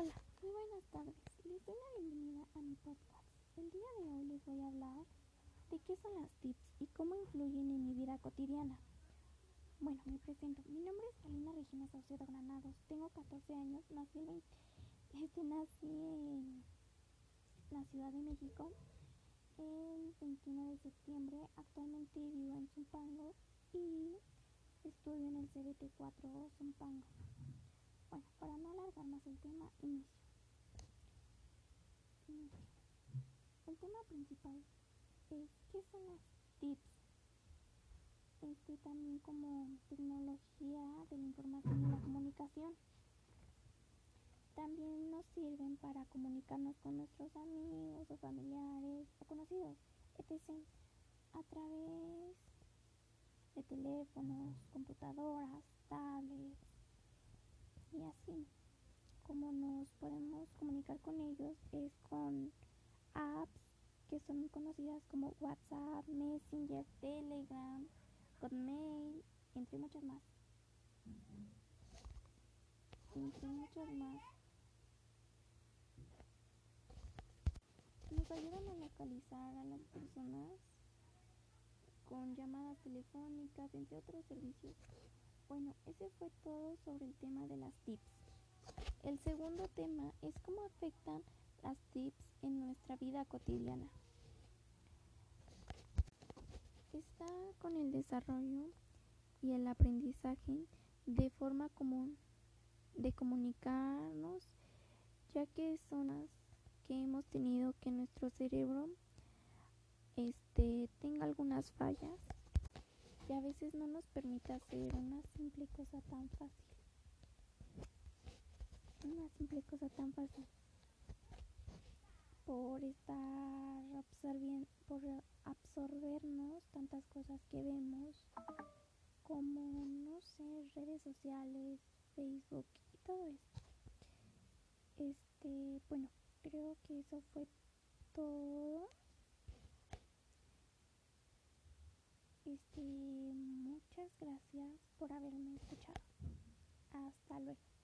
Hola, muy buenas tardes. Les doy la bienvenida a mi podcast. El día de hoy les voy a hablar de qué son las tips y cómo influyen en mi vida cotidiana. Bueno, me presento. Mi nombre es Alina Regina Saucedo Granados. Tengo 14 años. Nací, el este, nací en la Ciudad de México el 21 de septiembre. Actualmente vivo en Zumpango y estudio en el CBT4 Zumpango. Bueno, para no alargar más el tema, inicio. El tema principal es qué son las TIPS. Este también como tecnología de la información y la comunicación. También nos sirven para comunicarnos con nuestros amigos o familiares o conocidos, etc. A través de teléfonos, computadoras, tablets, y así. Como nos podemos comunicar con ellos es con apps que son conocidas como WhatsApp, Messenger, Telegram, Hotmail, entre muchas más. Entre muchas más. Nos ayudan a localizar a las personas con llamadas telefónicas, entre otros servicios. Bueno, ese fue todo sobre el tema de las tips. El segundo tema es cómo afectan las tips en nuestra vida cotidiana. Está con el desarrollo y el aprendizaje de forma común de comunicarnos, ya que son las que hemos tenido que nuestro cerebro este tenga algunas fallas y a veces no nos permite hacer una simple cosa tan fácil. Una simple cosa tan fácil. Por estar absorbiendo, por absorbernos tantas cosas que vemos, como, no sé, redes sociales, Facebook y todo esto. Este, bueno, creo que eso fue todo. Este, muchas gracias por haberme escuchado. Hasta luego.